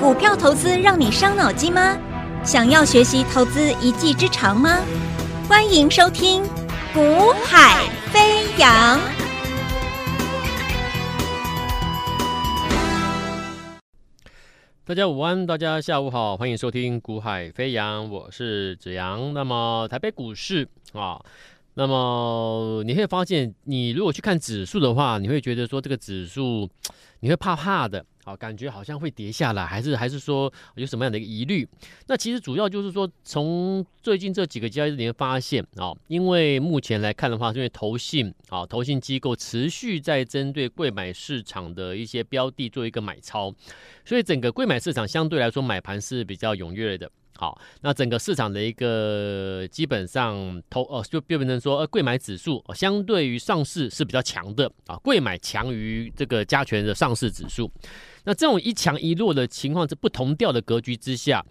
股票投资让你伤脑筋吗？想要学习投资一技之长吗？欢迎收听《股海飞扬》。大家午安，大家下午好，欢迎收听《股海飞扬》，我是子阳。那么台北股市啊，那么你会发现，你如果去看指数的话，你会觉得说这个指数你会怕怕的。好，感觉好像会跌下来，还是还是说有什么样的一个疑虑？那其实主要就是说，从最近这几个交易日里面发现啊，因为目前来看的话，因为投信啊，投信机构持续在针对贵买市场的一些标的做一个买超，所以整个贵买市场相对来说买盘是比较踊跃的。好，那整个市场的一个基本上投哦，就变成说，呃，贵买指数相对于上市是比较强的啊，贵买强于这个加权的上市指数。那这种一强一弱的情况，是不同调的格局之下，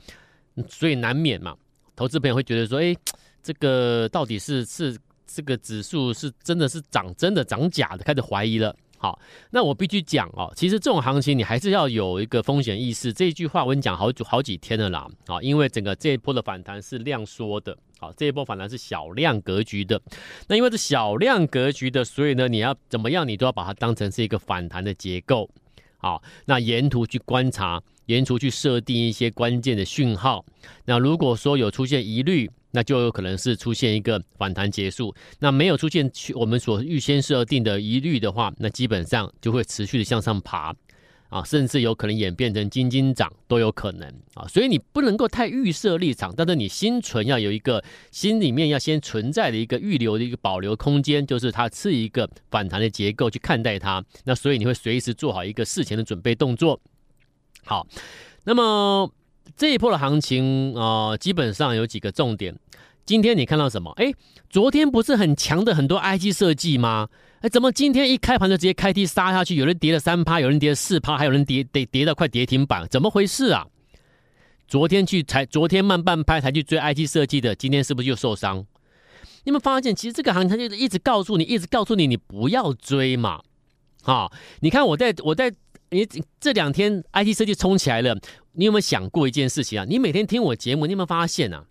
所以难免嘛，投资朋友会觉得说，哎，这个到底是是这个指数是真的是涨真的涨假的，开始怀疑了。好，那我必须讲哦，其实这种行情你还是要有一个风险意识。这一句话我跟你讲好久好几天了啦，啊，因为整个这一波的反弹是量缩的，好，这一波反弹是小量格局的。那因为是小量格局的，所以呢，你要怎么样，你都要把它当成是一个反弹的结构。好，那沿途去观察，沿途去设定一些关键的讯号。那如果说有出现疑虑，那就有可能是出现一个反弹结束。那没有出现我们所预先设定的疑虑的话，那基本上就会持续的向上爬啊，甚至有可能演变成金金涨都有可能啊。所以你不能够太预设立场，但是你心存要有一个心里面要先存在的一个预留的一个保留空间，就是它是一个反弹的结构去看待它。那所以你会随时做好一个事前的准备动作。好，那么。这一波的行情啊、基本上有几个重点。今天你看到什么？哎，昨天不是很强的很多 IC 设计吗？哎，怎么今天一开盘就直接开低杀下去？有人跌了三趴，有人跌了四趴，还有人跌跌跌到快跌停板，怎么回事啊？昨天去才昨天慢半拍才去追 IC 设计的，今天是不是又受伤？你们发现，其实这个行情就是一直告诉你，一直告诉你，你不要追嘛。好，你看我在我在。你这两天 IT 设计冲起来了，你有没有想过一件事情啊？你每天听我节目，你有没有发现啊？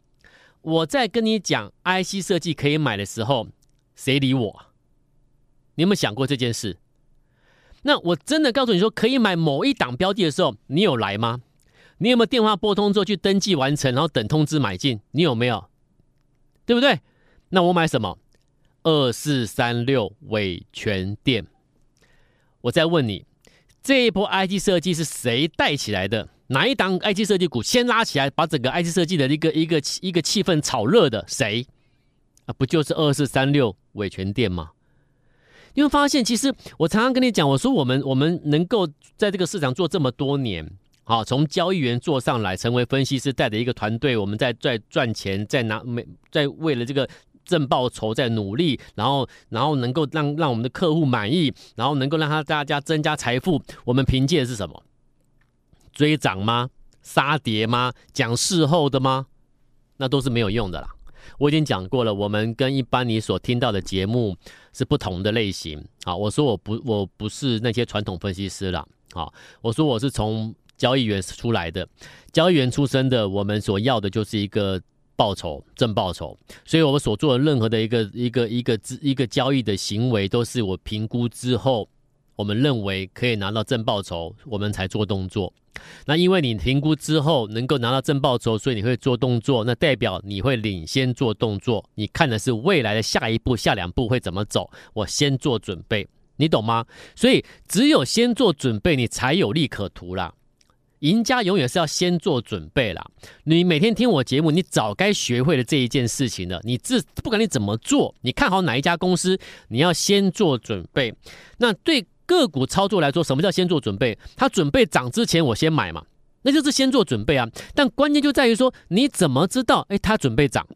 我在跟你讲 IC 设计可以买的时候，谁理我？你有没有想过这件事？那我真的告诉你说可以买某一档标的的时候，你有来吗？你有没有电话拨通之后去登记完成，然后等通知买进？你有没有？对不对？那我买什么？二四三六伟权店。我再问你。这一波 IC 设计是谁带起来的？哪一档 IC 设计股先拉起来，把整个 IC 设计的一个一个一个气氛炒热的？谁啊？不就是二四三六伟诠电吗？你会发现，其实我常常跟你讲，我说我们我们能够在这个市场做这么多年，好，从交易员做上来，成为分析师，带着一个团队，我们在在赚钱，在拿每在为了这个。正报酬在努力，然后然后能够让让我们的客户满意，然后能够让他大家增加财富。我们凭借的是什么？追涨吗？杀跌吗？讲事后的吗？那都是没有用的啦。我已经讲过了，我们跟一般你所听到的节目是不同的类型。好，我说我不我不是那些传统分析师了。好，我说我是从交易员出来的，交易员出身的，我们所要的就是一个。报酬正报酬，所以我们所做的任何的一个一个一个一个交易的行为，都是我评估之后，我们认为可以拿到正报酬，我们才做动作。那因为你评估之后能够拿到正报酬，所以你会做动作，那代表你会领先做动作。你看的是未来的下一步、下两步会怎么走，我先做准备，你懂吗？所以只有先做准备，你才有利可图啦。赢家永远是要先做准备啦。你每天听我节目，你早该学会了这一件事情了。你自不管你怎么做，你看好哪一家公司，你要先做准备。那对个股操作来说，什么叫先做准备？它准备涨之前，我先买嘛，那就是先做准备啊。但关键就在于说，你怎么知道？诶，它准备涨，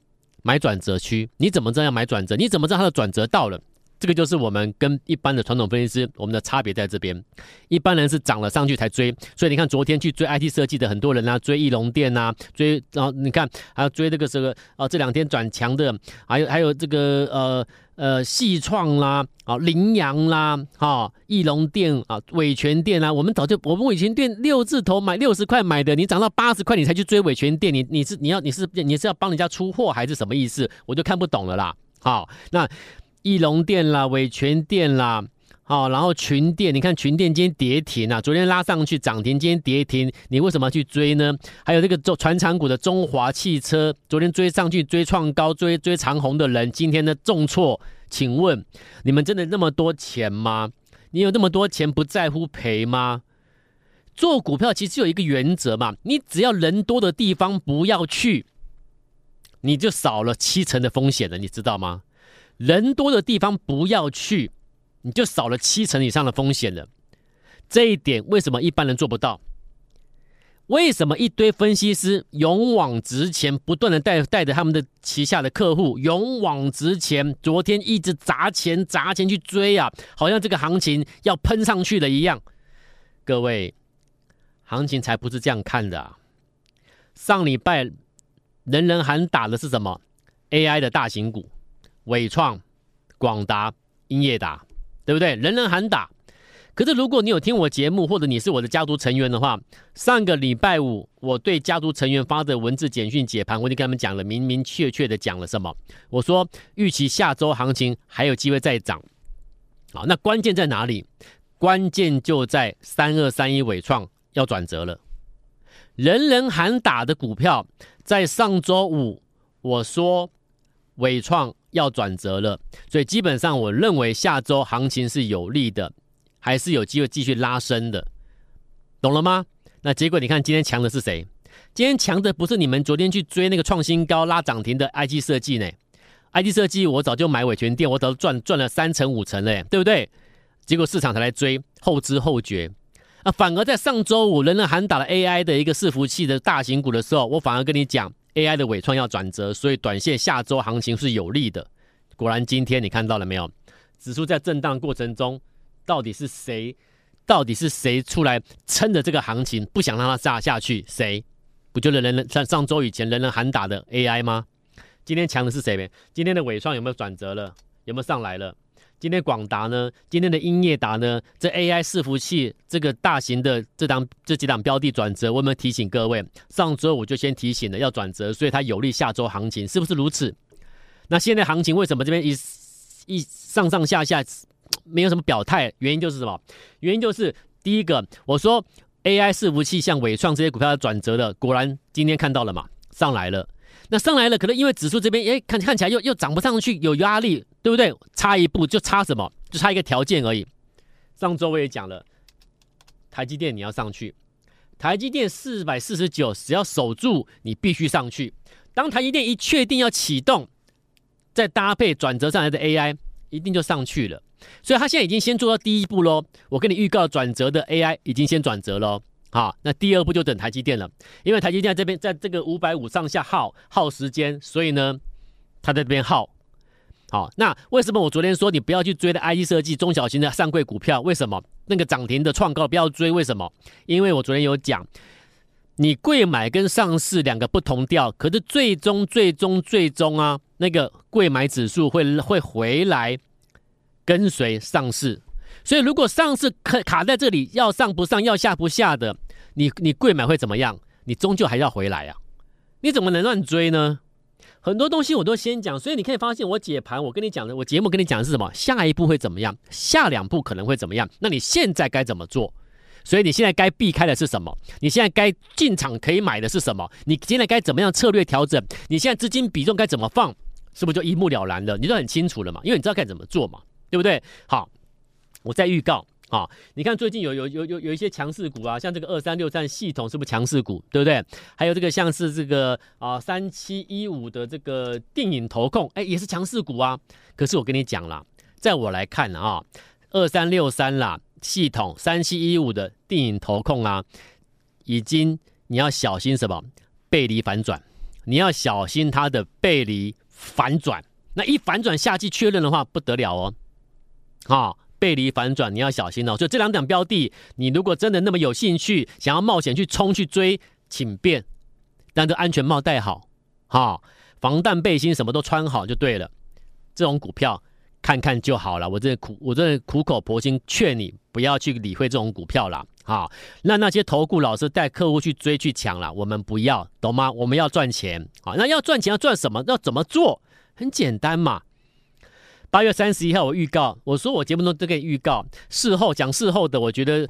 买转折区，你怎么知道要买转折？你怎么知道它的转折到了？这个就是我们跟一般的传统分析师，我们的差别在这边。一般人是涨了上去才追，所以你看昨天去追 IT 设计的很多人啊，追翼龙电啊，追然后你看还有追这个这个啊，这两天转强的，还有还有这个呃呃，细创啦，啊，羚羊啦，哈，翼龙店啊，伟诠电啊，我们早就我们以前店六字头买六十块买的，你涨到八十块你才去追伟泉店，你你是你要你是你是要帮人家出货还是什么意思？我就看不懂了啦。好，那翼龙店啦，伟泉店啦。好，然后群电，你看群电今天跌停啊，昨天拉上去涨停，今天跌停，你为什么去追呢？还有这个中传产股的中华汽车，昨天追上去追创高追追长虹的人，今天呢重挫，请问你们真的那么多钱吗？你有那么多钱不在乎赔吗？做股票其实有一个原则嘛，你只要人多的地方不要去，你就少了七成的风险了，你知道吗？人多的地方不要去。你就少了七成以上的风险了，这一点为什么一般人做不到？为什么一堆分析师勇往直前，不断的带带着他们的旗下的客户勇往直前？昨天一直砸钱砸钱去追啊，好像这个行情要喷上去了一样。各位，行情才不是这样看的啊！上礼拜人人喊打的是什么？AI 的大型股，伟创、广达、英业达。对不对？人人喊打，可是如果你有听我节目，或者你是我的家族成员的话，上个礼拜五我对家族成员发的文字简讯解盘，我已经跟他们讲了，明明确确的讲了什么？我说预期下周行情还有机会再涨。好，那关键在哪里？关键就在三二三一纬创要转折了。人人喊打的股票，在上周五我说纬创。要转折了，所以基本上我认为下周行情是有利的，还是有机会继续拉升的，懂了吗？那结果你看今天强的是谁？今天强的不是你们昨天去追那个创新高拉涨停的 IG 设计呢？IG 设计我早就买尾权店，我早就赚赚了三成五成嘞，对不对？结果市场才来追，后知后觉啊！反而在上周五人人喊打了 AI 的一个伺服器的大型股的时候，我反而跟你讲。AI 的尾创要转折，所以短线下周行情是有利的。果然，今天你看到了没有？指数在震荡过程中，到底是谁？到底是谁出来撑着这个行情，不想让它炸下去？谁？不就是人人上上周以前人人喊打的 AI 吗？今天强的是谁？今天的尾创有没有转折了？有没有上来了？今天广达呢？今天的英业达呢？这 AI 伺服器这个大型的这档这几档标的转折，我有没有提醒各位？上周我就先提醒了要转折，所以它有利下周行情，是不是如此？那现在行情为什么这边一一上上下下没有什么表态？原因就是什么？原因就是第一个，我说 AI 伺服器像伟创这些股票要转折的，果然今天看到了嘛，上来了。那上来了，可能因为指数这边，哎，看看起来又又涨不上去，有压力，对不对？差一步就差什么？就差一个条件而已。上周我也讲了，台积电你要上去，台积电四百四十九，只要守住，你必须上去。当台积电一确定要启动，再搭配转折上来的 AI，一定就上去了。所以他现在已经先做到第一步喽。我跟你预告，转折的 AI 已经先转折喽。好，那第二步就等台积电了，因为台积电在这边，在这个五百五上下耗耗时间，所以呢，它在这边耗。好，那为什么我昨天说你不要去追的 IC 设计中小型的上柜股票？为什么那个涨停的创高不要追？为什么？因为我昨天有讲，你贵买跟上市两个不同调，可是最终最终最终啊，那个贵买指数会会回来跟随上市。所以，如果上市卡卡在这里，要上不上，要下不下的，你你贵买会怎么样？你终究还要回来啊！你怎么能乱追呢？很多东西我都先讲，所以你可以发现，我解盘，我跟你讲的，我节目跟你讲的是什么？下一步会怎么样？下两步可能会怎么样？那你现在该怎么做？所以你现在该避开的是什么？你现在该进场可以买的是什么？你现在该怎么样策略调整？你现在资金比重该怎么放？是不是就一目了然了？你都很清楚了嘛？因为你知道该怎么做嘛？对不对？好。我在预告啊，你看最近有有有有有一些强势股啊，像这个二三六三系统是不是强势股，对不对？还有这个像是这个啊三七一五的这个电影投控，哎，也是强势股啊。可是我跟你讲了，在我来看啊，二三六三啦系统三七一五的电影投控啊，已经你要小心什么背离反转，你要小心它的背离反转，那一反转下去确认的话不得了哦，啊。背离反转，你要小心哦。所以这两档标的，你如果真的那么有兴趣，想要冒险去冲去追，请便，但这安全帽戴好，哈，防弹背心什么都穿好就对了。这种股票看看就好了。我这苦，我这苦口婆心劝你不要去理会这种股票了。好，那那些投顾老师带客户去追去抢了，我们不要，懂吗？我们要赚钱。好，那要赚钱要赚什么？要怎么做？很简单嘛。八月三十一号我预告，我说我节目中都可以预告，事后讲事后的，我觉得。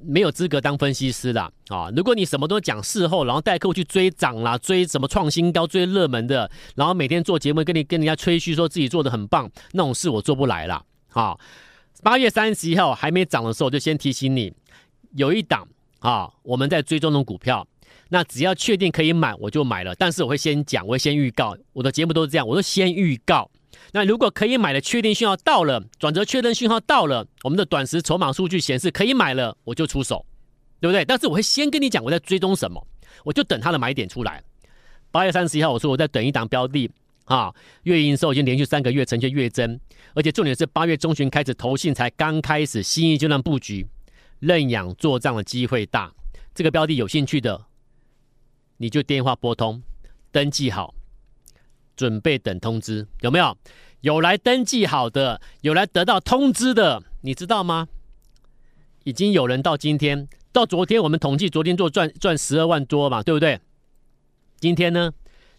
没有资格当分析师啦。啊！如果你什么都讲事后，然后带客户去追涨啦，追什么创新高、追热门的，然后每天做节目跟你跟人家吹嘘说自己做的很棒，那种事我做不来了。啊，八月三十一号还没涨的时候，我就先提醒你，有一档啊，我们在追踪的股票，那只要确定可以买，我就买了。但是我会先讲，我会先预告，我的节目都是这样，我都先预告。那如果可以买的确定讯号到了，转折确认讯号到了，我们的短时筹码数据显示可以买了，我就出手，对不对？但是我会先跟你讲我在追踪什么，我就等它的买点出来。八月三十一号，我说我在等一档标的啊，月营收已经连续三个月呈现月增，而且重点是八月中旬开始投信才刚开始新一阶段布局，认养做账的机会大。这个标的有兴趣的，你就电话拨通，登记好。准备等通知，有没有？有来登记好的，有来得到通知的，你知道吗？已经有人到今天，到昨天我们统计，昨天做赚赚十二万多嘛，对不对？今天呢？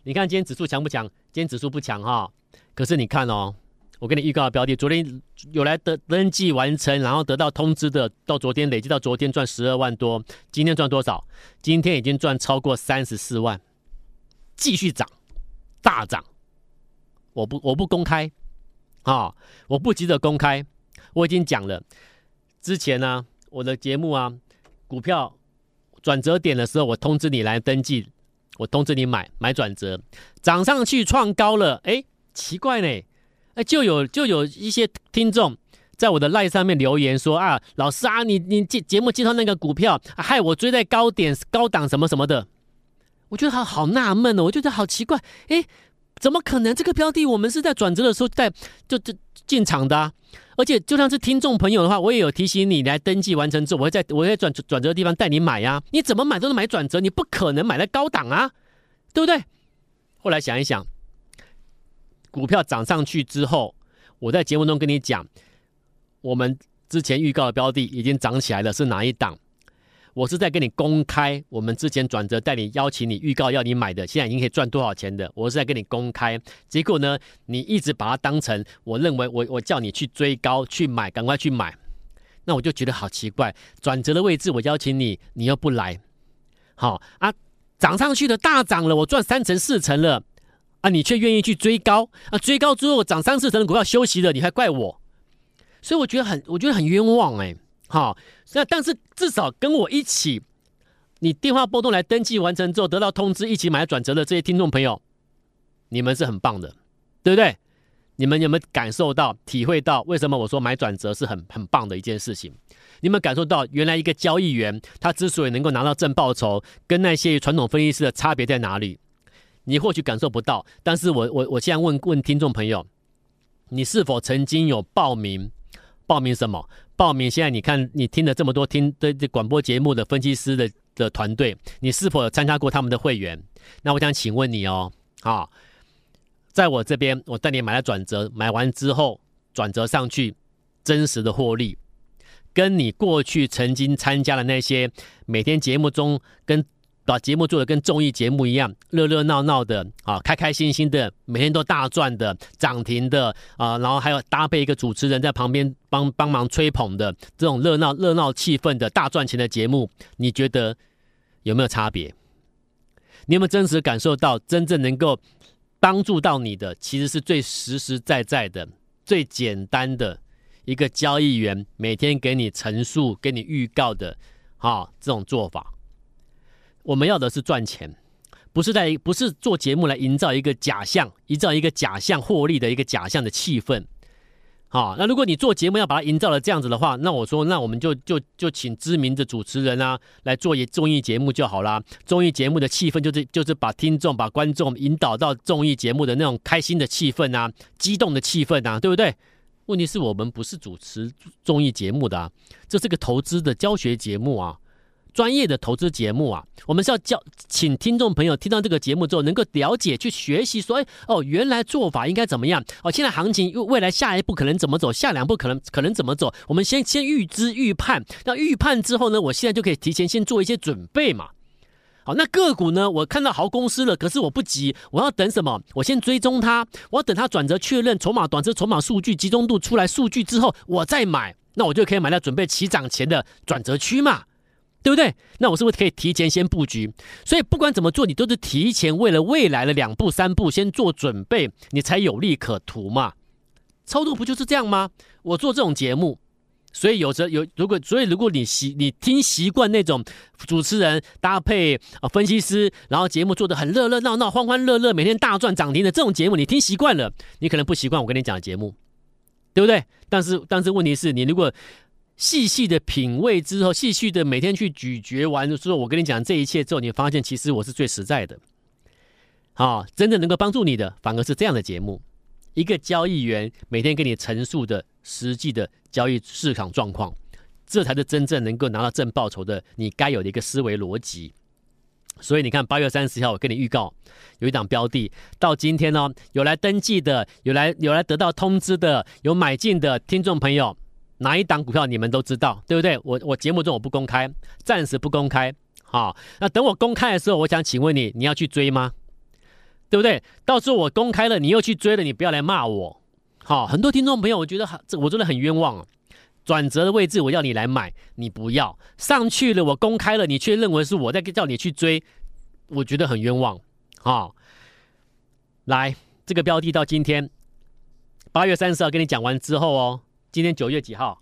你看今天指数强不强？今天指数不强哈。可是你看哦，我给你预告的标的，昨天有来登登记完成，然后得到通知的，到昨天累计到昨天赚十二万多，今天赚多少？今天已经赚超过三十四万，继续涨。大涨，我不我不公开，啊，我不急着公开，我已经讲了。之前呢、我的节目啊，股票转折点的时候，我通知你来登记，我通知你买买转折，涨上去创高了，哎，奇怪呢，哎，就有就有一些听众在我的赖上面留言说啊，老师啊，你你节节目介绍那个股票，害我追在高点高档什么什么的。我觉得他好纳闷哦，我觉得好奇怪，诶，怎么可能？这个标的我们是在转折的时候在就就进场的，而且就算是听众朋友的话，我也有提醒你来登记完成之后，我会在我会转转折的地方带你买呀。你怎么买都是买转折，你不可能买在高档啊，对不对？后来想一想，股票涨上去之后，我在节目中跟你讲，我们之前预告的标的已经涨起来了，是哪一档？我是在跟你公开，我们之前转折带你邀请你预告要你买的，现在已经可以赚多少钱的。我是在跟你公开，结果呢，你一直把它当成我认为我我叫你去追高去买，赶快去买，那我就觉得好奇怪。转折的位置我邀请你，你又不来，好啊，涨上去的大涨了，我赚三成四成了啊，你却愿意去追高啊，追高之后涨三四成的股票休息了，你还怪我，所以我觉得很我觉得很冤枉哎、好，那但是至少跟我一起，你电话拨通来登记完成之后得到通知，一起买转折的这些听众朋友，你们是很棒的，对不对？你们有没有感受到、体会到为什么我说买转折是很很棒的一件事情？你有没有感受到原来一个交易员他之所以能够拿到正报酬，跟那些传统分析师的差别在哪里？你或许感受不到，但是我我我现在问问听众朋友，你是否曾经有报名？报名什么？报名！现在你看，你听了这么多听的广播节目的分析师的的团队，你是否有参加过他们的会员？那我想请问你哦，啊，在我这边，我带你买了转折，买完之后转折上去，真实的获利，跟你过去曾经参加的那些每天节目中跟。把节目做得跟综艺节目一样，热热闹闹的啊，开开心心的，每天都大赚的，涨停的啊，然后还有搭配一个主持人在旁边帮帮忙吹捧的这种热闹热闹气氛的大赚钱的节目，你觉得有没有差别？你有没有真实感受到真正能够帮助到你的，其实是最实实在在的、最简单的一个交易员每天给你陈述、给你预告的啊这种做法。我们要的是赚钱，不是在不是做节目来营造一个假象，营造一个假象获利的一个假象的气氛。好，那如果你做节目要把它营造了这样子的话，那我说，那我们就就就请知名的主持人啊来做一综艺节目就好啦。综艺节目的气氛就是就是把听众把观众引导到综艺节目的那种开心的气氛啊，激动的气氛啊，对不对？问题是我们不是主持综艺节目的啊，这是个投资的教学节目啊。专业的投资节目啊，我们是要教，请听众朋友听到这个节目之后，能够了解、去学习，说，哎，哦，原来做法应该怎么样？哦，现在行情未来下一步可能怎么走？下两步可能可能怎么走？我们先先预知预判，那预判之后呢，我现在就可以提前先做一些准备嘛。好，那个股呢，我看到好公司了，可是我不急，我要等什么？我先追踪它，我要等它转折确认，筹码短期筹码数据集中度出来数据之后，我再买，那我就可以买到准备起涨前的转折区嘛。对不对？那我是不是可以提前先布局？所以不管怎么做，你都是提前为了未来的两步三步先做准备，你才有利可图嘛。操作不就是这样吗？我做这种节目，所以有时有如果所以如果你习你听习惯那种主持人搭配啊分析师，然后节目做得很热热闹闹、欢欢乐乐，每天大赚涨停的这种节目，你听习惯了，你可能不习惯我跟你讲的节目，对不对？但是但是问题是你如果。细细的品味之后，细细的每天去咀嚼完之后，我跟你讲这一切之后，你发现其实我是最实在的。好，真正能够帮助你的，反而是这样的节目，一个交易员每天给你陈述的实际的交易市场状况，这才是真正能够拿到正报酬的你该有的一个思维逻辑。所以你看，八月三十号我跟你预告，有一档标的，到今天呢，有来登记的，有来有来得到通知的，有买进的听众朋友。哪一档股票你们都知道，对不对？我我节目中我不公开，暂时不公开。好，那等我公开的时候，我想请问你，你要去追吗？对不对？到时候我公开了，你又去追了，你不要来骂我。好，很多听众朋友，我觉得这我真的很冤枉啊。转折的位置我要你来买，你不要上去了，我公开了，你却认为是我在叫你去追，我觉得很冤枉。好，来这个标的到今天八月三十号跟你讲完之后哦。今天九月几号？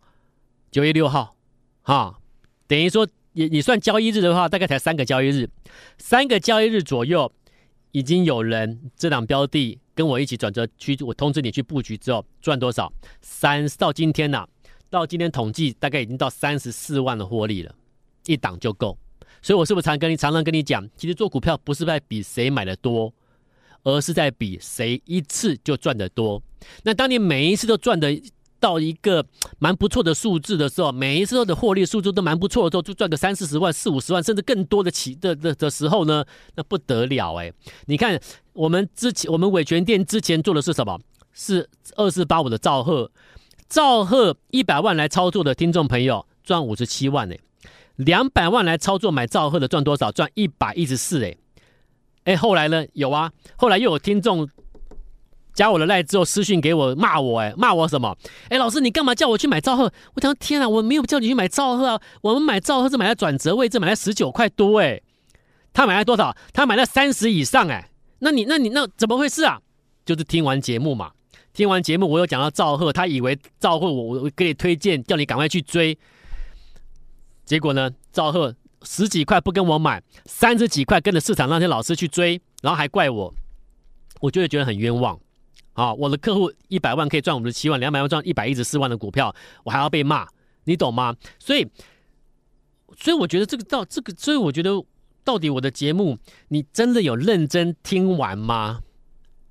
九月六号，哈，等于说你你算交易日的话，大概才三个交易日，三个交易日左右，已经有人这档标的跟我一起转折去，我通知你去布局之后赚多少？三到今天呐、到今天统计大概已经到三十四万的获利了，一档就够。所以我是不是常跟你常常跟你讲，其实做股票不是在比谁买的多，而是在比谁一次就赚得多。那当你每一次都赚的。到一个蛮不错的数字的时候，每一次的获利数字都蛮不错的时候，就赚个三四十万、四五十万，甚至更多的起的的的时候呢，那不得了哎！你看我们之前我们伟权店之前做的是什么？是二四八五的兆赫，兆赫一百万来操作的听众朋友赚五十七万哎，两百万来操作买兆赫的赚多少？赚一百一十四哎哎，后来呢？有啊，后来又有听众。加我的赖之后私讯给我骂我哎，骂我什么？哎，老师你干嘛叫我去买兆赫？我讲天啊，我没有叫你去买兆赫啊，我们买兆赫是买在转折位置，买在十九块多哎，他买在多少？他买在三十以上哎，那你那你那怎么回事啊？就是听完节目嘛，听完节目我有讲到兆赫，他以为兆赫我我给你推荐，叫你赶快去追，结果呢，兆赫十几块不跟我买，三十几块跟着市场那些老师去追，然后还怪我，我就会觉得很冤枉。啊，我的客户一百万可以赚五十七万，两百万赚一百一十四万的股票，我还要被骂，你懂吗？所以，所以我觉得这个到这个，所以我觉得到底我的节目，你真的有认真听完吗？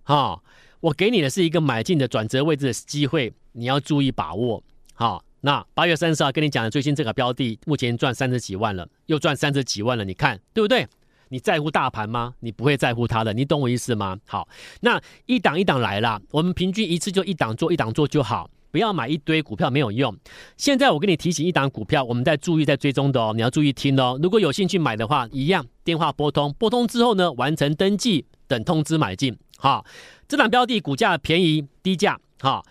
哈，我给你的是一个买进的转折位置的机会，你要注意把握。好，那八月三十号跟你讲的最新这个标的，目前赚三十几万了，又赚三十几万了，你看对不对？你在乎大盘吗？你不会在乎它的，你懂我意思吗？好，那一档一档来啦，我们平均一次就一档做，一档做就好，不要买一堆股票没有用。现在我跟你提醒一档股票，我们在注意在追踪的哦，你要注意听哦。如果有兴趣买的话，一样电话拨通，拨通之后呢，完成登记，等通知买进。好，这档标的股价便宜低价。好，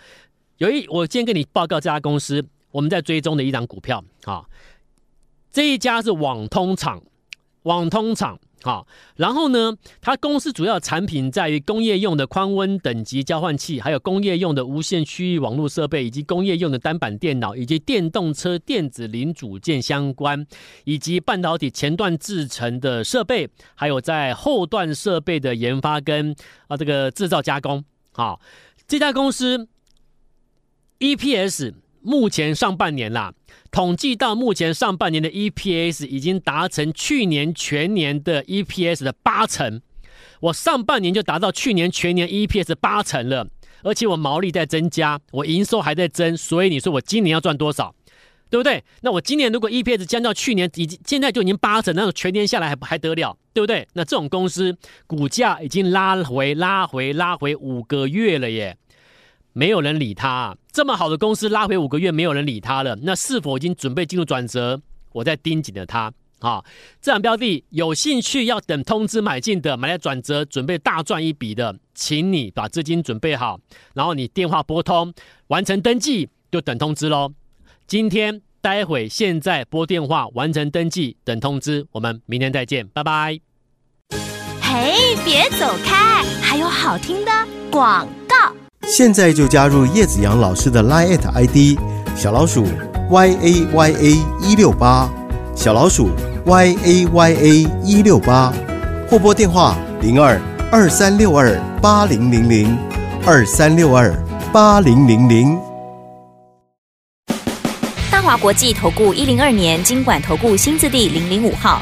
有一我先跟你报告这家公司，我们在追踪的一档股票。好，这一家是网通厂，网通厂。好，然后呢，它公司主要产品在于工业用的宽温等级交换器，还有工业用的无线区域网络设备，以及工业用的单板电脑，以及电动车电子零组件相关，以及半导体前段制程的设备，还有在后段设备的研发跟啊这个制造加工。好，这家公司 EPS。目前上半年啦，统计到目前上半年的 EPS 已经达成去年全年的 EPS 的八成。我上半年就达到去年全年 EPS 八成了，而且我毛利在增加，我营收还在增，所以你说我今年要赚多少？对不对？那我今年如果 EPS 降到去年已经现在就已经八成，那种全年下来还还得了，对不对？那这种公司股价已经拉回拉回拉回五个月了耶，没有人理它。这么好的公司拉回五个月，没有人理他了，那是否已经准备进入转折？我在盯紧了他。好，这档标的有兴趣要等通知买进的，买来转折，准备大赚一笔的，请你把资金准备好，然后你电话拨通，完成登记就等通知喽。今天、待会、现在拨电话完成登记，等通知。我们明天再见，拜拜。嘿，别走开，还有好听的广。现在就加入叶子阳老师的 Line ID 小老鼠 y a y a 一六八，小老鼠 y a y a 一六八，或拨电话零二二三六二八零零零二三六二八零零零。大华国际投顾一零二年经管投顾新字第零零五号。